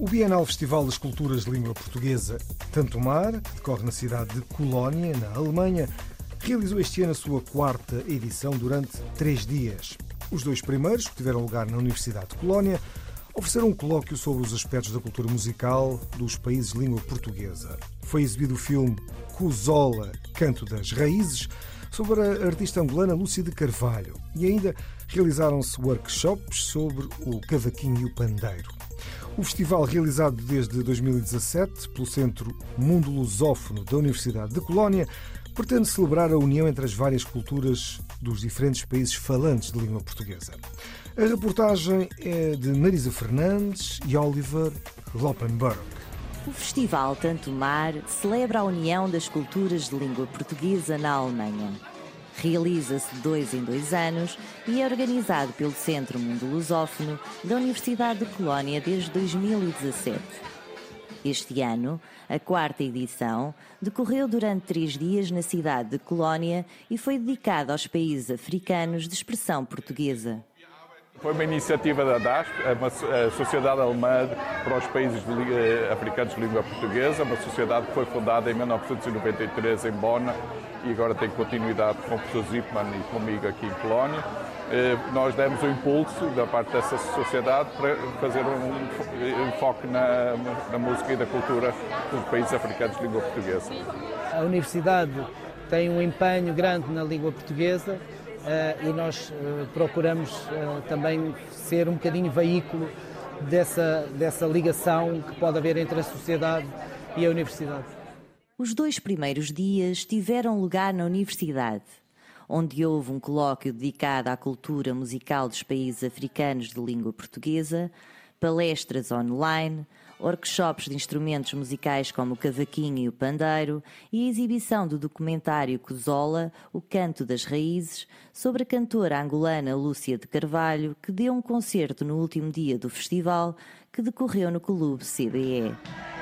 O Bienal Festival das Culturas de Língua Portuguesa Tanto Mar, que decorre na cidade de Colónia, na Alemanha, realizou este ano a sua quarta edição durante três dias. Os dois primeiros, que tiveram lugar na Universidade de Colónia, ofereceram um colóquio sobre os aspectos da cultura musical dos países de língua portuguesa. Foi exibido o filme Cusola, Canto das Raízes, sobre a artista angolana Lúcia de Carvalho. E ainda realizaram-se workshops sobre o cavaquinho e o pandeiro. O festival, realizado desde 2017 pelo Centro Mundo Lusófono da Universidade de Colónia, pretende celebrar a união entre as várias culturas dos diferentes países falantes de língua portuguesa. A reportagem é de Marisa Fernandes e Oliver Loppenberg. O Festival Tanto Mar celebra a união das culturas de língua portuguesa na Alemanha. Realiza-se de dois em dois anos e é organizado pelo Centro Mundo Lusófono da Universidade de Colónia desde 2017. Este ano, a quarta edição, decorreu durante três dias na cidade de Colónia e foi dedicada aos países africanos de expressão portuguesa. Foi uma iniciativa da DASP, é a Sociedade Alemã para os Países eh, Africanos de Língua Portuguesa, uma sociedade que foi fundada em 1993 em Bona e agora tem continuidade com o professor Zipman e comigo aqui em Colónia. Eh, Nós demos o impulso da parte dessa sociedade para fazer um fo- enfoque na, na música e da cultura dos países africanos de língua portuguesa. A universidade tem um empenho grande na língua portuguesa e nós eh, procuramos eh, também ser um bocadinho veículo dessa, dessa ligação que pode haver entre a sociedade e a universidade. Os dois primeiros dias tiveram lugar na universidade, onde houve um colóquio dedicado à cultura musical dos países africanos de língua portuguesa, palestras online, workshops de instrumentos musicais como o cavaquinho e o pandeiro e a exibição do documentário Cusola, O Canto das Raízes, sobre a cantora angolana Lúcia de Carvalho, que deu um concerto no último dia do festival, que decorreu no Clube CBE.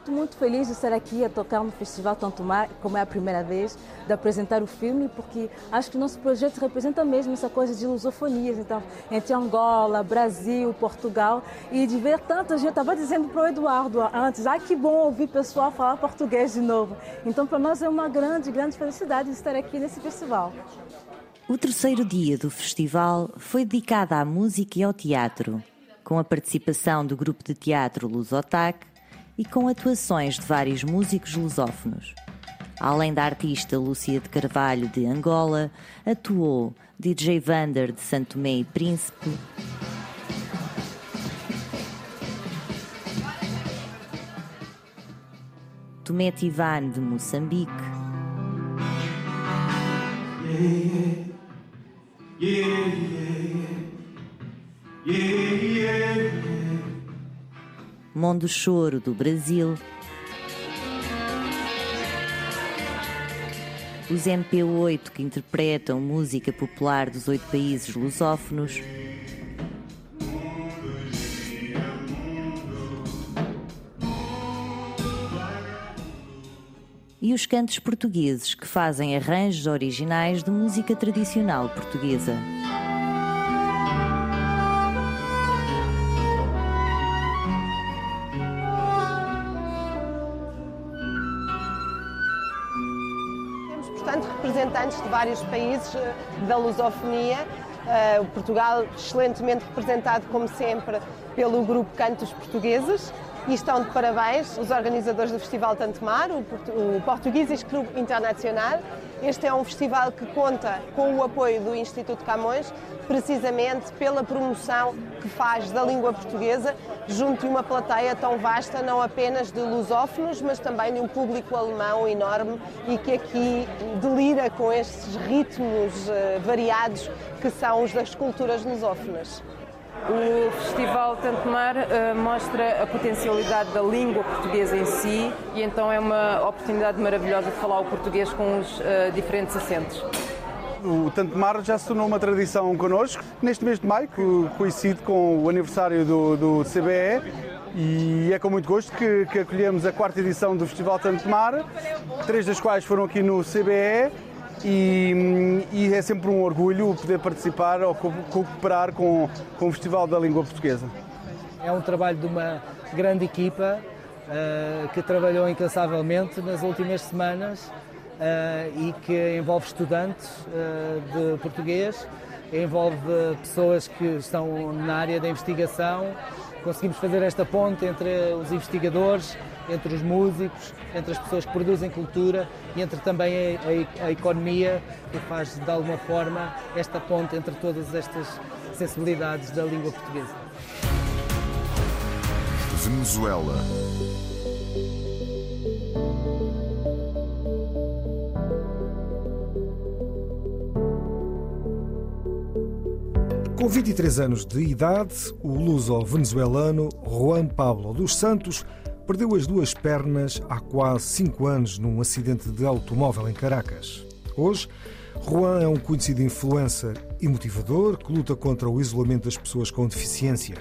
Muito, muito felizes de estar aqui a tocar no Festival Tanto Mar, como é a primeira vez, de apresentar o filme, porque acho que o nosso projeto representa mesmo essa coisa de lusofonias, então, entre Angola, Brasil, Portugal, e de ver tanta gente. Estava dizendo para o Eduardo antes, ah, que bom ouvir pessoal falar português de novo. Então, para nós é uma grande, grande felicidade estar aqui nesse festival. O terceiro dia do festival foi dedicado à música e ao teatro, com a participação do grupo de teatro Lusotac e com atuações de vários músicos lusófonos. Além da artista Lúcia de Carvalho de Angola, atuou DJ Vander de Santo Tomé e Príncipe, Tomé Tivan de Moçambique, Mondo Choro do Brasil, os MP8 que interpretam música popular dos oito países lusófonos, e os cantos portugueses que fazem arranjos originais de música tradicional portuguesa. Representantes de vários países eh, da lusofonia. O Portugal excelentemente representado, como sempre, pelo grupo Cantos Portugueses. E estão de parabéns os organizadores do Festival Tanto Mar, o, Portu- o Portugueses Clube Internacional Este é um festival que conta com o apoio do Instituto Camões, precisamente pela promoção que faz da língua portuguesa junto de uma plateia tão vasta, não apenas de lusófonos, mas também de um público alemão enorme e que aqui delira com estes ritmos uh, variados que são os das culturas lusófonas. O Festival Tanto Mar uh, mostra a potencialidade da língua portuguesa em si e então é uma oportunidade maravilhosa de falar o português com os uh, diferentes acentos. O Tanto Mar já se tornou uma tradição connosco. Neste mês de maio, que coincide com o aniversário do, do CBE, e é com muito gosto que, que, acolhemos a quarta edição do Festival Tanto Mar, três das quais foram aqui no CBE e, e, é sempre um orgulho poder participar ou cooperar com, com o Festival da Língua Portuguesa. É um trabalho de uma grande equipa uh, que trabalhou incansavelmente nas últimas semanas uh, e que envolve estudantes uh, de português, envolve pessoas que estão na área da investigação. Conseguimos fazer esta ponte entre os investigadores entre os músicos, entre as pessoas que produzem cultura e entre também a, a, a economia, que faz de alguma forma esta ponte entre todas estas sensibilidades da língua portuguesa. Venezuela. Com 23 anos de idade, o luso-venezuelano Juan Pablo dos Santos perdeu as duas pernas há quase cinco anos num acidente de automóvel em Caracas. Hoje, Juan é um conhecido influencer e motivador que luta contra o isolamento das pessoas com deficiência.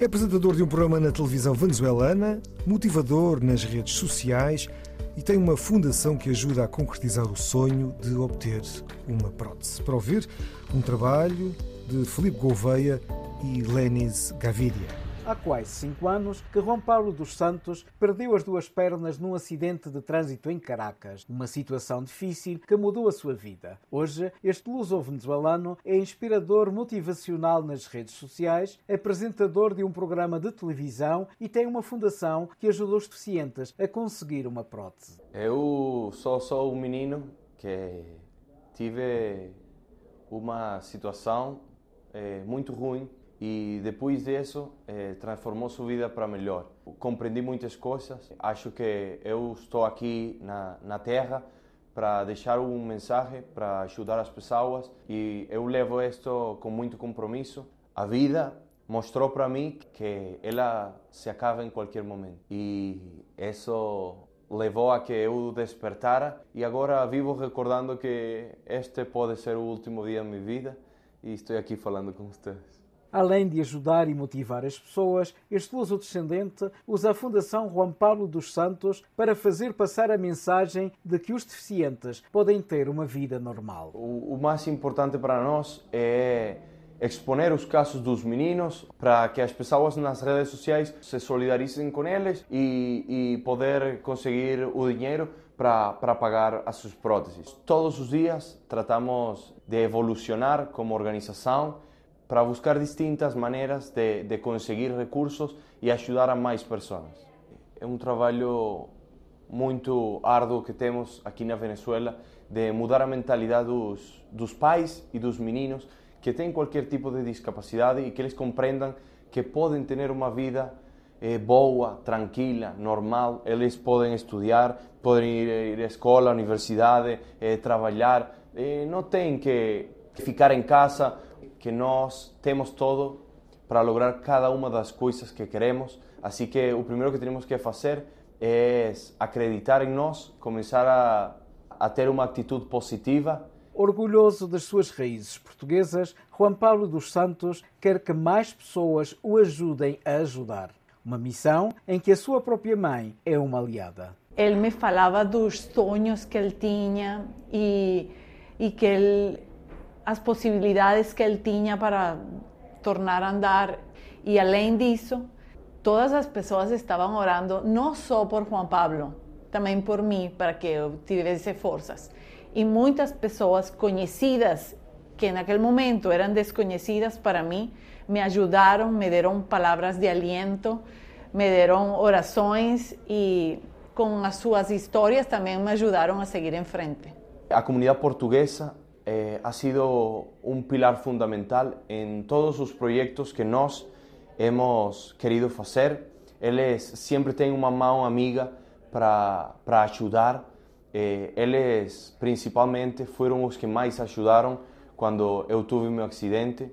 É apresentador de um programa na televisão venezuelana, motivador nas redes sociais e tem uma fundação que ajuda a concretizar o sonho de obter uma prótese. Para ouvir um trabalho de Felipe Gouveia e Lenis Gaviria há quase cinco anos que Juan Paulo dos Santos perdeu as duas pernas num acidente de trânsito em Caracas, uma situação difícil que mudou a sua vida. Hoje, este luso-venezuelano é inspirador motivacional nas redes sociais, apresentador de um programa de televisão e tem uma fundação que ajuda os deficientes a conseguir uma prótese. Eu só um menino que tive uma situação é, muito ruim e depois disso eh, transformou sua vida para melhor. Compreendi muitas coisas. Acho que eu estou aqui na, na Terra para deixar um mensagem, para ajudar as pessoas e eu levo isto com muito compromisso. A vida mostrou para mim que ela se acaba em qualquer momento e isso levou a que eu despertara e agora vivo recordando que este pode ser o último dia da minha vida e estou aqui falando com vocês. Além de ajudar e motivar as pessoas, este luso-descendente usa a Fundação Juan Paulo dos Santos para fazer passar a mensagem de que os deficientes podem ter uma vida normal. O, o mais importante para nós é exponer os casos dos meninos para que as pessoas nas redes sociais se solidarizem com eles e, e poder conseguir o dinheiro para pagar as suas próteses. Todos os dias tratamos de evolucionar como organização para buscar distintas maneiras de, de conseguir recursos e ajudar a mais pessoas. É um trabalho muito árduo que temos aqui na Venezuela de mudar a mentalidade dos, dos pais e dos meninos que têm qualquer tipo de discapacidade e que eles compreendam que podem ter uma vida eh, boa, tranquila, normal. Eles podem estudar, podem ir, ir à escola, à universidade, eh, trabalhar. Eh, não têm que ficar em casa que nós temos todo para lograr cada uma das coisas que queremos. Assim que o primeiro que temos que fazer é acreditar em nós, começar a, a ter uma atitude positiva. Orgulhoso das suas raízes portuguesas, Juan Paulo dos Santos quer que mais pessoas o ajudem a ajudar. Uma missão em que a sua própria mãe é uma aliada. Ele me falava dos sonhos que ele tinha e, e que ele as possibilidades que ele tinha para tornar a andar. E além disso, todas as pessoas estavam orando não só por Juan Pablo, também por mim, para que eu tivesse forças. E muitas pessoas conhecidas, que naquele momento eram desconhecidas para mim, me ajudaram, me deram palavras de aliento, me deram orações e com as suas histórias também me ajudaram a seguir em frente A comunidade portuguesa eh, ha sido un pilar fundamental en todos os proyectos que nós hemos querido fazer. Eles sempre têm uma mão amiga para ajudar. Eh, eles, principalmente, foram os que mais ajudaram quando eu tive meu acidente.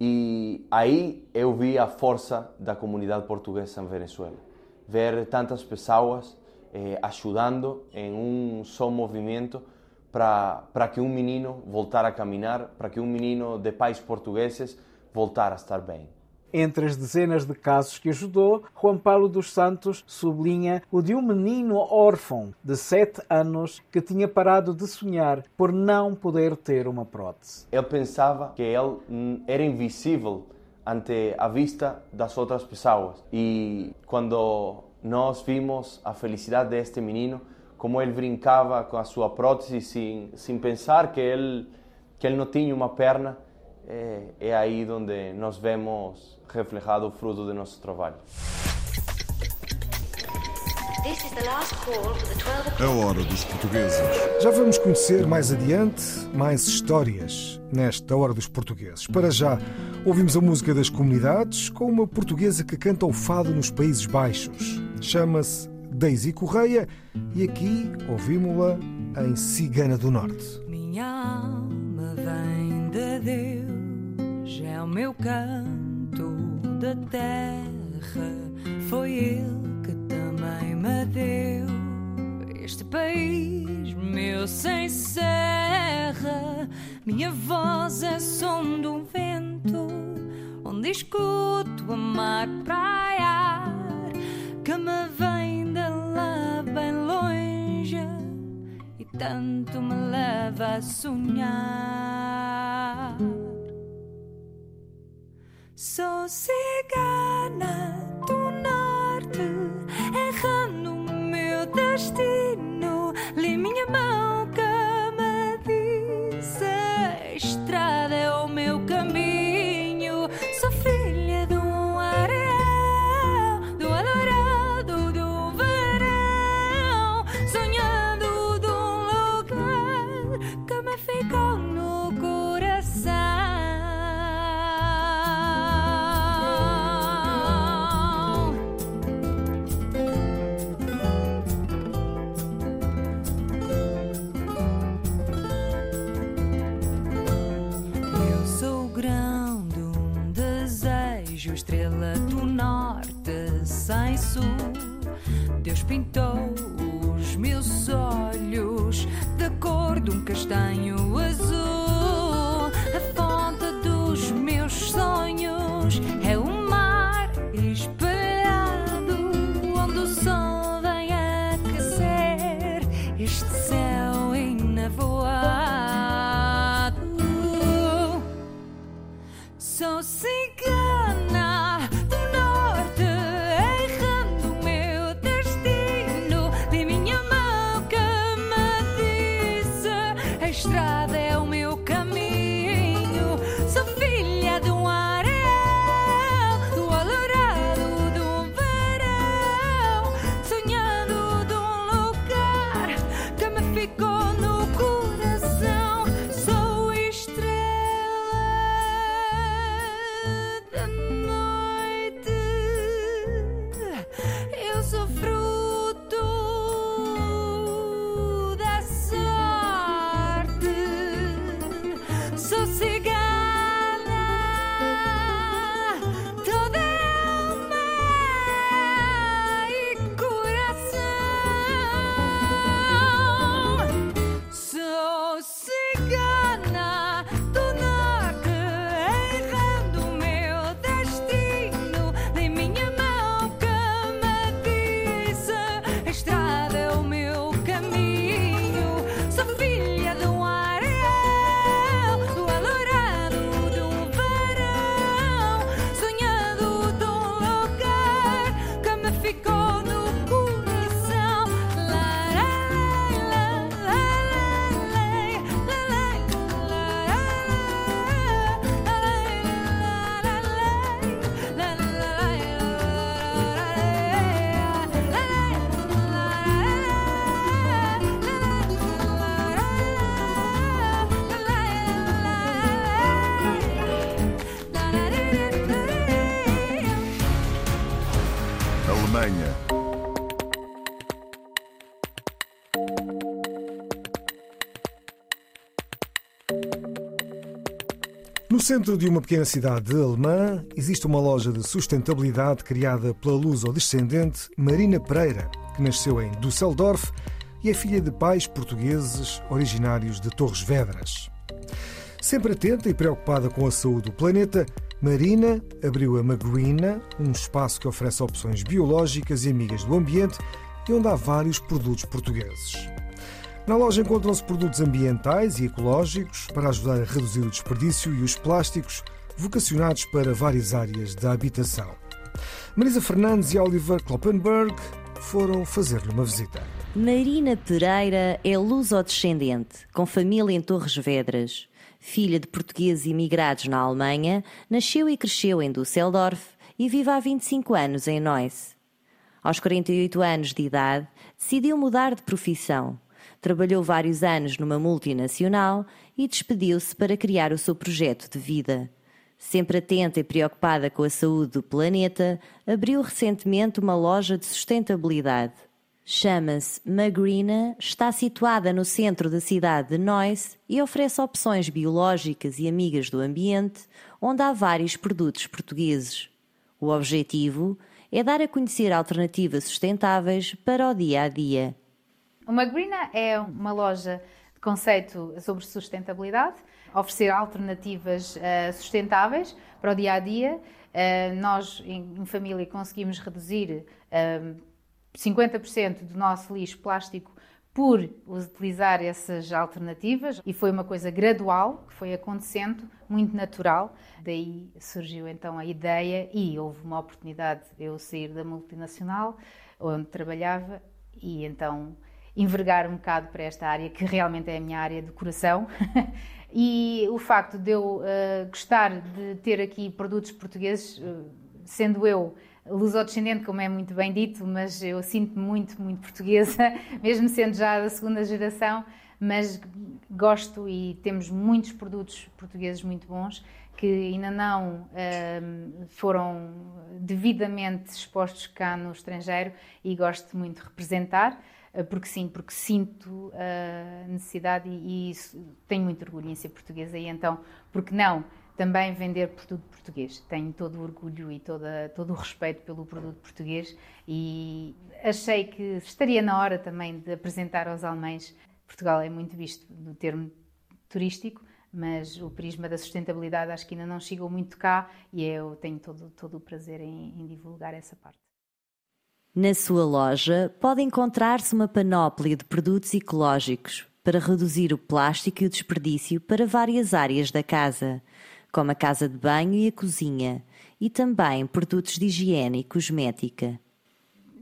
E aí eu vi a força da comunidade portuguesa em Venezuela. Ver tantas pessoas eh, ajudando em um só movimento para que um menino voltar a caminhar, para que um menino de pais portugueses voltar a estar bem. Entre as dezenas de casos que ajudou, Juan Paulo dos Santos sublinha o de um menino órfão de 7 anos que tinha parado de sonhar por não poder ter uma prótese. Ele pensava que ele era invisível ante a vista das outras pessoas e quando nós vimos a felicidade deste menino, como ele brincava com a sua prótese sem, sem pensar que ele, que ele não tinha uma perna, é, é aí onde nós vemos reflejado o fruto do nosso trabalho. A hora dos portugueses. Já vamos conhecer mais adiante mais histórias nesta Hora dos Portugueses. Para já, ouvimos a música das comunidades com uma portuguesa que canta o fado nos Países Baixos. Chama-se Daisy Correia e aqui ouvimos-la em Cigana do Norte. Minha alma vem de Deus, é o meu canto da terra, foi Ele que também me deu. Este país meu sem serra, minha voz é som do vento, onde escuto a mar praiar que me vem tanto me leva a sonhar. Sou cigana do norte, errando o meu destino, Deus que centro de uma pequena cidade alemã existe uma loja de sustentabilidade criada pela luso-descendente Marina Pereira, que nasceu em Düsseldorf e é filha de pais portugueses originários de Torres Vedras. Sempre atenta e preocupada com a saúde do planeta, Marina abriu a Magruina, um espaço que oferece opções biológicas e amigas do ambiente e onde há vários produtos portugueses. Na loja encontram-se produtos ambientais e ecológicos para ajudar a reduzir o desperdício e os plásticos, vocacionados para várias áreas da habitação. Marisa Fernandes e Oliver Kloppenberg foram fazer-lhe uma visita. Marina Pereira é luso-descendente, com família em Torres Vedras. Filha de portugueses imigrados na Alemanha, nasceu e cresceu em Düsseldorf e vive há 25 anos em Neuss. Aos 48 anos de idade, decidiu mudar de profissão. Trabalhou vários anos numa multinacional e despediu-se para criar o seu projeto de vida. Sempre atenta e preocupada com a saúde do planeta, abriu recentemente uma loja de sustentabilidade. Chama-se Magrina, está situada no centro da cidade de Neuss e oferece opções biológicas e amigas do ambiente, onde há vários produtos portugueses. O objetivo é dar a conhecer alternativas sustentáveis para o dia a dia. O Magrina é uma loja de conceito sobre sustentabilidade, oferecer alternativas uh, sustentáveis para o dia a dia. Uh, nós, em, família, conseguimos reduzir uh, 50% do nosso lixo plástico por utilizar essas alternativas e foi uma coisa gradual que foi acontecendo, muito natural. Daí surgiu então a ideia e houve uma oportunidade de eu sair da multinacional onde trabalhava e então envergar um bocado para esta área que realmente é a minha área de coração. e o facto de eu uh, gostar de ter aqui produtos portugueses, uh, sendo eu lusodescendente, como é muito bem dito, mas eu sinto-me muito, muito portuguesa, mesmo sendo já da segunda geração, mas gosto e temos muitos produtos portugueses muito bons que ainda não um, foram devidamente expostos cá no estrangeiro e gosto muito de representar, porque sim, porque sinto a necessidade e, e tenho muito orgulho em ser portuguesa e então, porque não? também vender produto português. Tenho todo o orgulho e toda, todo o respeito pelo produto português e achei que estaria na hora também de apresentar aos alemães. Portugal é muito visto no termo turístico, mas o prisma da sustentabilidade acho que ainda não chegou muito cá e eu tenho todo, todo o prazer em, em divulgar essa parte. Na sua loja pode encontrar-se uma panóplia de produtos ecológicos para reduzir o plástico e o desperdício para várias áreas da casa como a casa de banho e a cozinha, e também produtos de higiene e cosmética.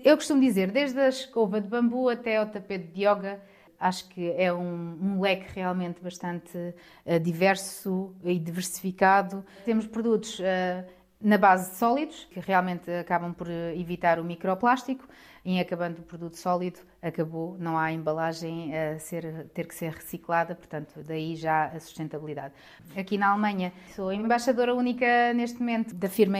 Eu costumo dizer, desde a escova de bambu até ao tapete de yoga, acho que é um, um leque realmente bastante uh, diverso e diversificado. Temos produtos uh, na base de sólidos, que realmente acabam por evitar o microplástico, em acabando o produto sólido, acabou, não há embalagem a ser, ter que ser reciclada, portanto, daí já a sustentabilidade. Aqui na Alemanha, sou embaixadora única neste momento da firma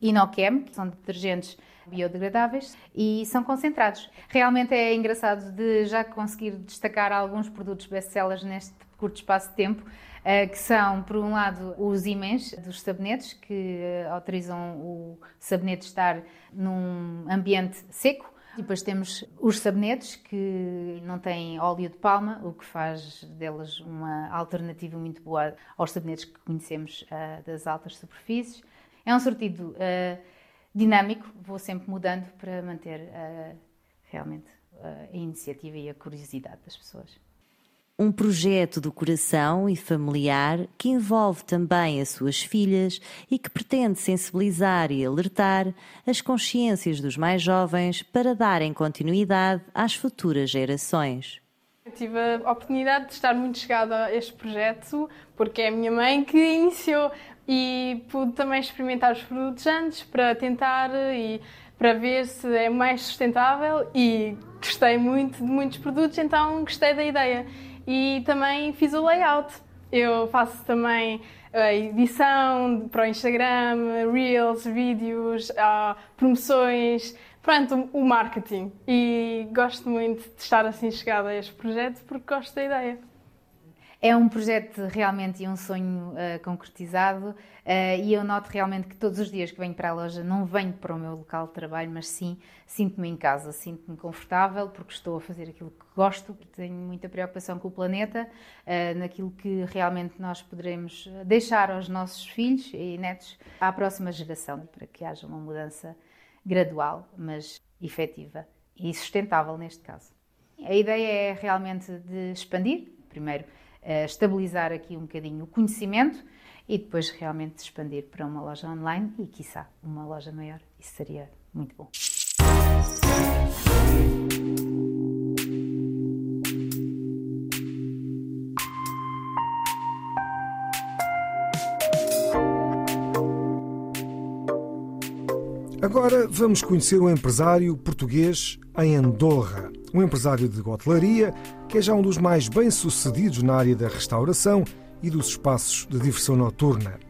Inochem, que são detergentes biodegradáveis e são concentrados. Realmente é engraçado de já conseguir destacar alguns produtos best-sellers neste curto espaço de tempo, eh, que são, por um lado, os imãs dos sabonetes, que eh, autorizam o sabonete estar num ambiente seco, depois temos os sabonetes que não têm óleo de palma, o que faz delas uma alternativa muito boa aos sabonetes que conhecemos uh, das altas superfícies. É um sortido dinâmico, vou sempre mudando para manter realmente a iniciativa e a curiosidade das pessoas. Um projeto do coração e familiar que envolve também as suas filhas e que pretende sensibilizar e alertar as consciências dos mais jovens para darem continuidade às futuras gerações. Eu tive a oportunidade de estar muito chegada a este projeto porque é a minha mãe que iniciou e pude também experimentar os produtos antes para tentar e para ver se é mais sustentável e gostei muito de muitos produtos, então gostei da ideia e também fiz o layout. Eu faço também a edição para o Instagram, reels, vídeos, ah, promoções, pronto, o marketing. E gosto muito de estar assim chegada a este projeto porque gosto da ideia. É um projeto realmente e um sonho uh, concretizado uh, e eu noto realmente que todos os dias que venho para a loja não venho para o meu local de trabalho, mas sim sinto-me em casa, sinto-me confortável porque estou a fazer aquilo que gosto, tenho muita preocupação com o planeta, uh, naquilo que realmente nós poderemos deixar aos nossos filhos e netos à próxima geração para que haja uma mudança gradual, mas efetiva e sustentável neste caso. A ideia é realmente de expandir, primeiro uh, estabilizar aqui um bocadinho o conhecimento e depois realmente expandir para uma loja online e, quiçá, uma loja maior. Isso seria muito bom. Agora vamos conhecer um empresário português em Andorra. Um empresário de hotelaria que é já um dos mais bem-sucedidos na área da restauração e dos espaços de diversão noturna.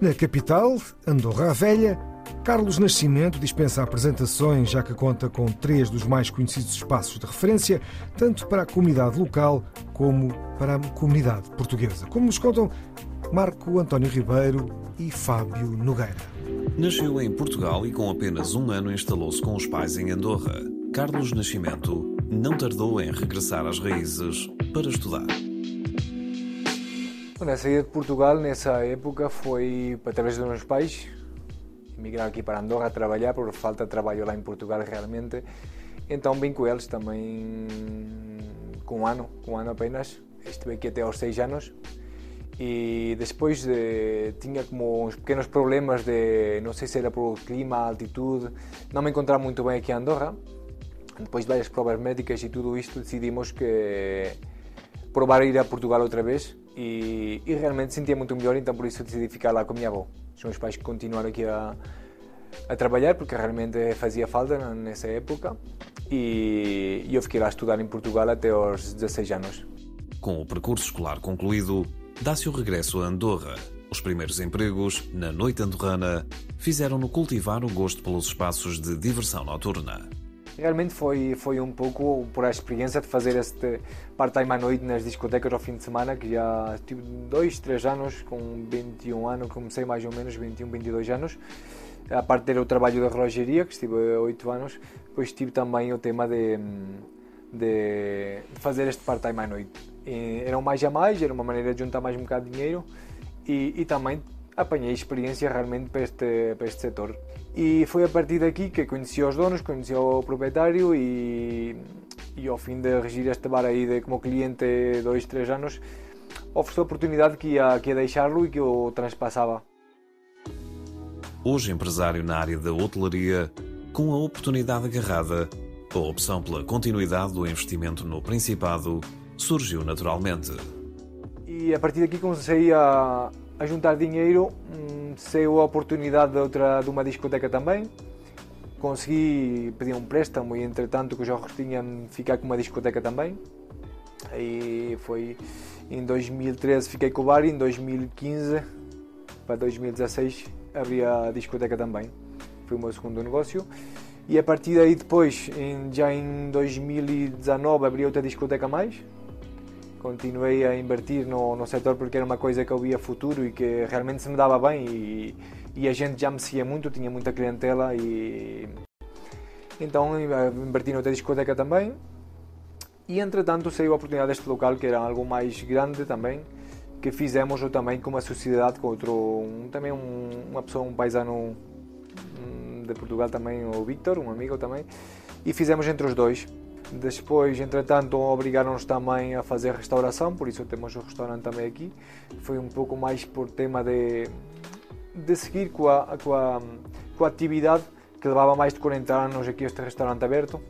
Na capital, Andorra Velha, Carlos Nascimento dispensa apresentações, já que conta com três dos mais conhecidos espaços de referência, tanto para a comunidade local como para a comunidade portuguesa. Como nos contam Marco António Ribeiro e Fábio Nogueira. Nasceu em Portugal e com apenas um ano instalou-se com os pais em Andorra. Carlos Nascimento não tardou em regressar às raízes para estudar. A saída de Portugal nessa época foi através dos meus pais. Emigraram aqui para Andorra a trabalhar por falta de trabalho lá em Portugal realmente. Então vim com eles também com um ano, com um ano apenas. Estive aqui até aos seis anos e depois de, tinha como uns pequenos problemas de não sei se era por clima, altitude, não me encontrava muito bem aqui em Andorra. Depois de várias provas médicas e tudo isto, decidimos que provar ir a Portugal outra vez e, e realmente sentia muito melhor, então por isso decidi ficar lá com a minha avó. Os meus pais continuaram aqui a, a trabalhar porque realmente fazia falta nessa época e, e eu fiquei lá a estudar em Portugal até aos 16 anos. Com o percurso escolar concluído, dá-se o regresso a Andorra. Os primeiros empregos, na noite andorrana, fizeram-no cultivar o gosto pelos espaços de diversão noturna. Realmente foi, foi um pouco por a experiência de fazer este part-time à noite nas discotecas ao fim de semana, que já tive dois, três anos, com 21 anos, comecei mais ou menos 21, 22 anos. A parte ter o trabalho da relogeria, que estive 8 anos, depois tive também o tema de, de fazer este part-time à noite. E era um mais a mais, era uma maneira de juntar mais um bocado de dinheiro e, e também apanhei experiência realmente para este, para este setor. E foi a partir daqui que conheci os donos, conheci o proprietário e, e ao fim de regir este bar aí de, como cliente dois, três anos, ofereceu a oportunidade que ia, que ia deixá-lo e que eu transpassava. Hoje empresário na área da hotelaria, com a oportunidade agarrada, a opção pela continuidade do investimento no Principado surgiu naturalmente. E a partir daqui comecei a, a juntar dinheiro, hum, saiu a oportunidade de, outra, de uma discoteca também. Consegui pedir um préstamo e, entretanto, que eu já tinha ficar com uma discoteca também. Aí foi em 2013 fiquei com o bar e em 2015 para 2016 abri a discoteca também. Foi o meu segundo negócio. E a partir daí depois, em, já em 2019, abri outra discoteca mais, continuei a invertir no, no setor porque era uma coisa que eu via futuro e que realmente se me dava bem e, e a gente já me seguia muito, tinha muita clientela e então inverti noutra discoteca também. E entretanto saiu a oportunidade deste local que era algo mais grande também que fizemos também com uma sociedade com outro um, também um, uma pessoa um paisano de Portugal também o Victor um amigo também e fizemos entre os dois depois, entretanto, obrigaram-nos também a fazer restauração, por isso temos o restaurante também aqui. Foi um pouco mais por tema de, de seguir com a, com, a, com a atividade que levava mais de 40 anos aqui este restaurante aberto.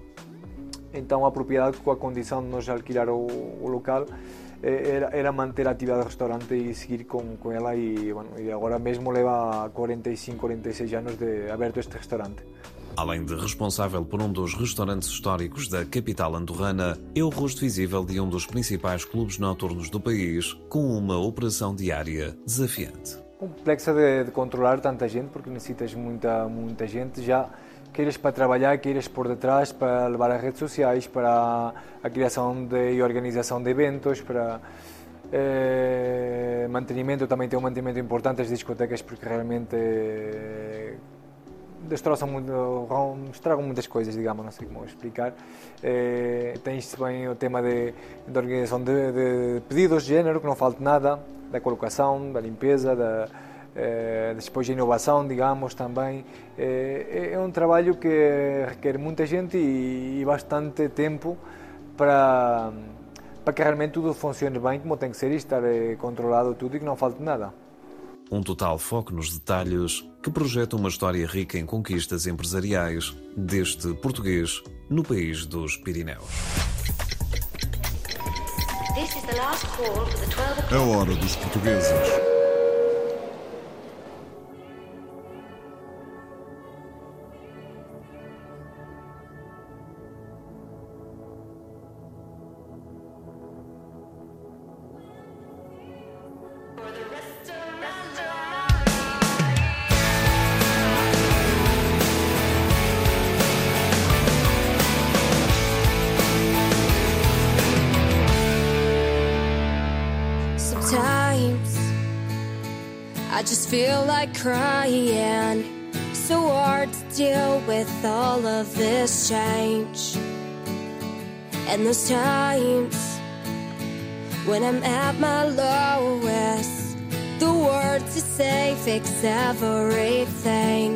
Então, a propriedade, com a condição de nos alquilar o, o local, era, era, manter a atividade do restaurante e seguir com, com ela. E, bueno, agora mesmo leva 45, 46 anos de aberto este restaurante. Além de responsável por um dos restaurantes históricos da capital andorrana, é o rosto visível de um dos principais clubes noturnos do país, com uma operação diária desafiante. Complexa de, de controlar tanta gente, porque necessitas muita, muita gente já queiras para trabalhar, queiras por detrás para levar as redes sociais, para a criação de, e organização de eventos, para eh, mantenimento, também tem um mantenimento importante as discotecas, porque realmente eh, destroçam muito, estragam muitas coisas, digamos, não sei como explicar. Eh, tens também o tema de, de organização de, de pedidos de género, que não falte nada, da colocação, da limpeza, da, eh, depois de inovação, digamos, também. Eh, é um trabalho que requer muita gente e, e bastante tempo para, para que realmente tudo funcione bem como tem que ser e estar controlado tudo e que não falte nada. Um total foco nos detalhes que projeta uma história rica em conquistas empresariais deste português no país dos Pirineus. This is the last call for the 12 A hora dos portugueses. Feel like crying. So hard to deal with all of this change. And those times when I'm at my lowest, the words to say fix everything.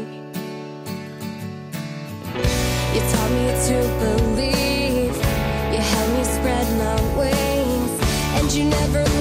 You taught me to believe, you helped me spread my wings, and you never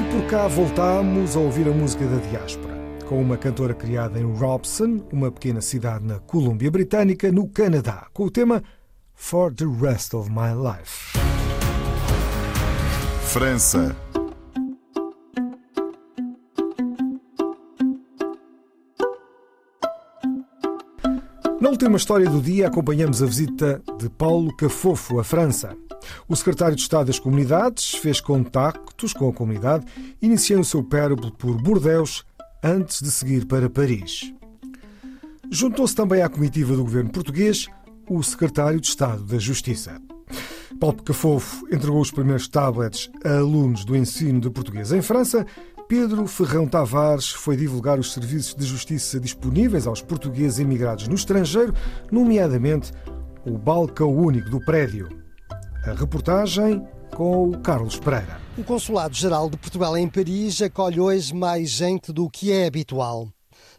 E por cá voltámos a ouvir a música da diáspora. com uma cantora criada em Robson, uma pequena cidade na Colômbia Britânica, no Canadá, com o tema For the Rest of My Life. França. Na última história do dia, acompanhamos a visita de Paulo Cafofo à França. O secretário de Estado das Comunidades fez contactos com a comunidade, iniciando o seu périplo por Bordeus antes de seguir para Paris. Juntou-se também à comitiva do governo português o secretário de Estado da Justiça. Paulo Cafofo entregou os primeiros tablets a alunos do ensino de português em França Pedro Ferrão Tavares foi divulgar os serviços de justiça disponíveis aos portugueses emigrados no estrangeiro, nomeadamente o balcão único do prédio. A reportagem com o Carlos Pereira. O Consulado-Geral de Portugal em Paris acolhe hoje mais gente do que é habitual.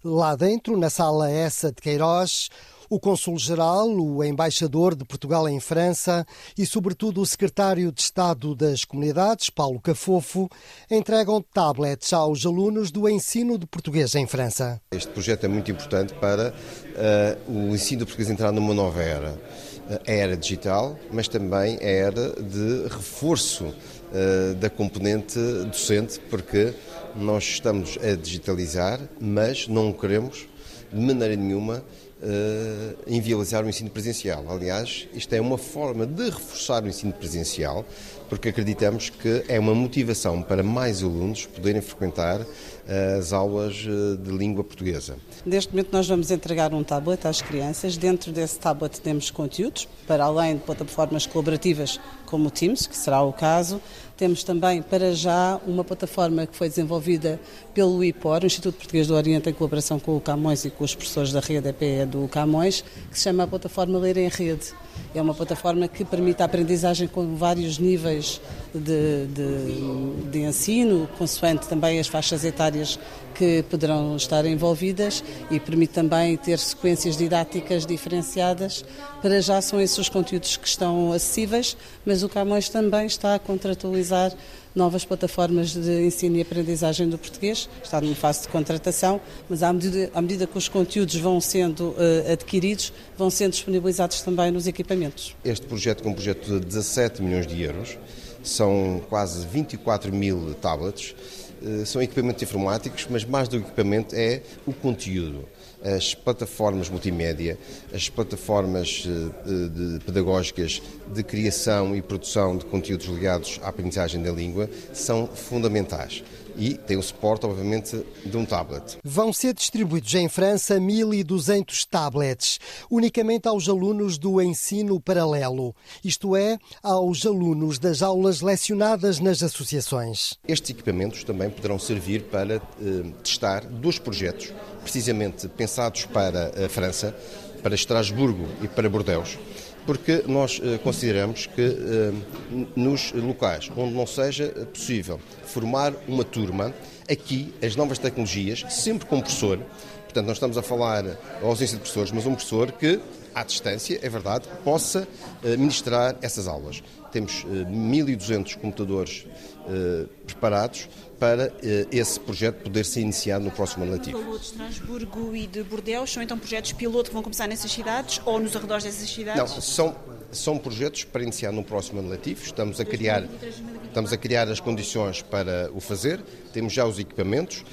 Lá dentro, na sala essa de Queiroz, o Cônsul-Geral, o Embaixador de Portugal em França e, sobretudo, o Secretário de Estado das Comunidades, Paulo Cafofo, entregam tablets aos alunos do ensino de português em França. Este projeto é muito importante para uh, o ensino de português entrar numa nova era. A era digital, mas também era de reforço uh, da componente docente, porque nós estamos a digitalizar, mas não queremos de maneira nenhuma uh, inviabilizar o ensino presencial. Aliás, isto é uma forma de reforçar o ensino presencial, porque acreditamos que é uma motivação para mais alunos poderem frequentar uh, as aulas uh, de língua portuguesa. Neste momento nós vamos entregar um tablet às crianças. Dentro desse tablet temos conteúdos, para além de plataformas colaborativas como o Teams, que será o caso, temos também, para já, uma plataforma que foi desenvolvida pelo IPOR, o Instituto Português do Oriente, em colaboração com o Camões e com os professores da rede EPE do Camões, que se chama a plataforma Ler em Rede. É uma plataforma que permite a aprendizagem com vários níveis de, de, de ensino, consoante também as faixas etárias que poderão estar envolvidas e permite também ter sequências didáticas diferenciadas. Para já são esses os conteúdos que estão acessíveis, mas o Camões também está a contratualizar novas plataformas de ensino e aprendizagem do português. Está numa fase de contratação, mas à medida, à medida que os conteúdos vão sendo uh, adquiridos, vão sendo disponibilizados também nos equipamentos. Este projeto, com um projeto de 17 milhões de euros, são quase 24 mil tablets, uh, são equipamentos informáticos, mas mais do equipamento é o conteúdo as plataformas multimédia, as plataformas eh, de, pedagógicas de criação e produção de conteúdos ligados à aprendizagem da língua são fundamentais e tem o suporte, obviamente, de um tablet. Vão ser distribuídos em França 1.200 tablets, unicamente aos alunos do ensino paralelo, isto é, aos alunos das aulas lecionadas nas associações. Estes equipamentos também poderão servir para eh, testar dois projetos precisamente pensados para a França, para Estrasburgo e para Bordeaux, porque nós eh, consideramos que eh, nos locais onde não seja possível formar uma turma, aqui as novas tecnologias, sempre com professor, portanto nós estamos a falar a ausência de professores, mas um professor que à distância, é verdade, possa eh, ministrar essas aulas. Temos 1.200 computadores preparados para eh, esse projeto poder ser iniciado no próximo ano letivo. Falou de Estrasburgo e de Bordeaux, são então projetos piloto que vão começar nessas cidades ou nos arredores dessas cidades? Não, são, são projetos para iniciar no próximo ano letivo. Estamos a criar, estamos a criar as condições para o fazer, temos já os equipamentos,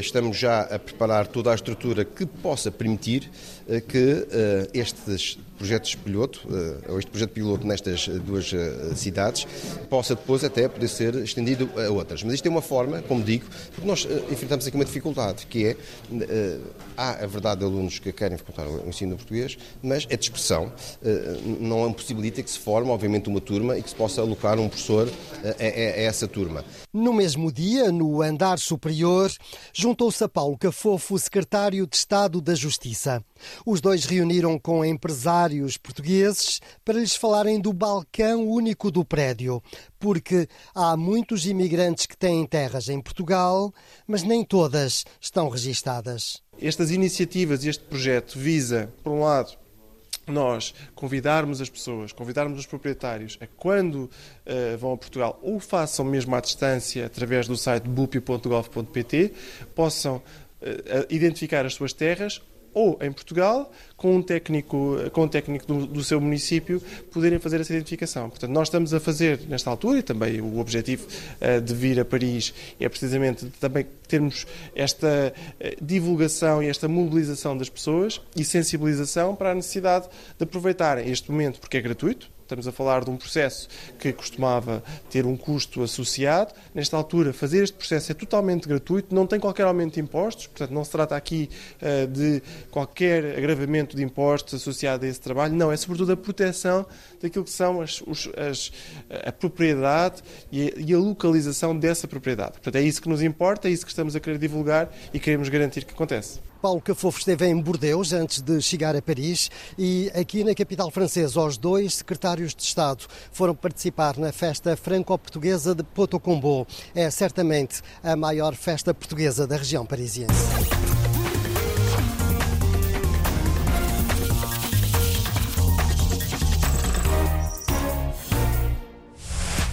estamos já a preparar toda a estrutura que possa permitir eh, que estes projetos piloto, ou este projeto piloto nestas duas cidades, possa depois até poder ser estendido a outras. Mas isto é uma forma como digo, porque nós enfrentamos aqui uma dificuldade, que é, há a verdade de alunos que querem frequentar o ensino português, mas a dispersão não impossibilita que se forme, obviamente, uma turma e que se possa alocar um professor a essa turma. No mesmo dia, no andar superior, juntou-se a Paulo Cafofo, secretário de Estado da Justiça. Os dois reuniram com empresários portugueses para lhes falarem do balcão único do prédio, porque há muitos imigrantes que têm terras em Portugal, mas nem todas estão registadas. Estas iniciativas, este projeto visa, por um lado, nós convidarmos as pessoas, convidarmos os proprietários a quando uh, vão a Portugal ou façam mesmo à distância através do site bupi.gov.pt, possam eh, identificar as suas terras ou em Portugal, com um técnico, com um técnico do, do, seu município, poderem fazer essa identificação. Portanto, nós estamos a fazer, nesta altura, e também o objetivo uh, de vir a Paris é precisamente também termos esta uh, divulgação e esta mobilização das pessoas e sensibilização para a necessidade de aproveitarem este momento, porque é gratuito, Estamos a falar de um processo que costumava ter um custo associado. Nesta altura, fazer este processo é totalmente gratuito, não tem qualquer aumento de impostos, portanto, não se trata aqui uh, de qualquer agravamento de impostos associado a esse trabalho. Não, é sobretudo a proteção daquilo que são as, os, as, a propriedade e a, e a localização dessa propriedade. Portanto, é isso que nos importa, é isso que estamos a querer divulgar e queremos garantir que acontece. Paulo Cafofo esteve em Bordeaux antes de chegar a Paris e aqui na capital francesa os dois secretários de Estado foram participar na festa franco-portuguesa de Potocombo. É certamente a maior festa portuguesa da região parisiense.